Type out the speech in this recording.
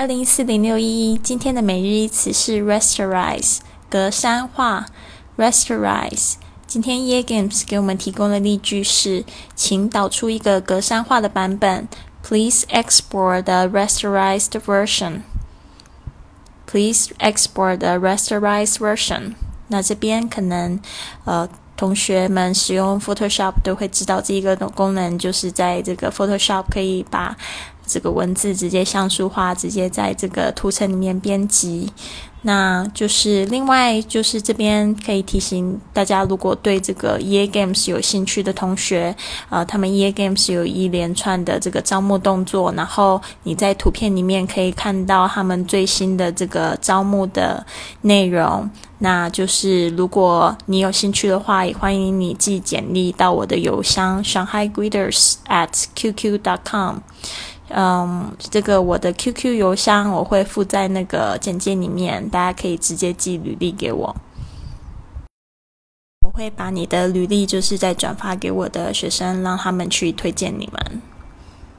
二零四零六一一，今天的每日一词是 rasterize，格栅化。rasterize。今天 Ye Games 给我们提供的例句是，请导出一个格栅化的版本。Please export the rasterized version. Please export the rasterized version. 那这边可能，呃，同学们使用 Photoshop 都会知道这一个功能，就是在这个 Photoshop 可以把。这个文字直接像素化，直接在这个图层里面编辑。那就是另外就是这边可以提醒大家，如果对这个 EA Games 有兴趣的同学，呃，他们 EA Games 有一连串的这个招募动作，然后你在图片里面可以看到他们最新的这个招募的内容。那就是如果你有兴趣的话，也欢迎你寄简历到我的邮箱 shanghai_greeters at qq.com。嗯，这个我的 QQ 邮箱我会附在那个简介里面，大家可以直接寄履历给我。我会把你的履历就是再转发给我的学生，让他们去推荐你们。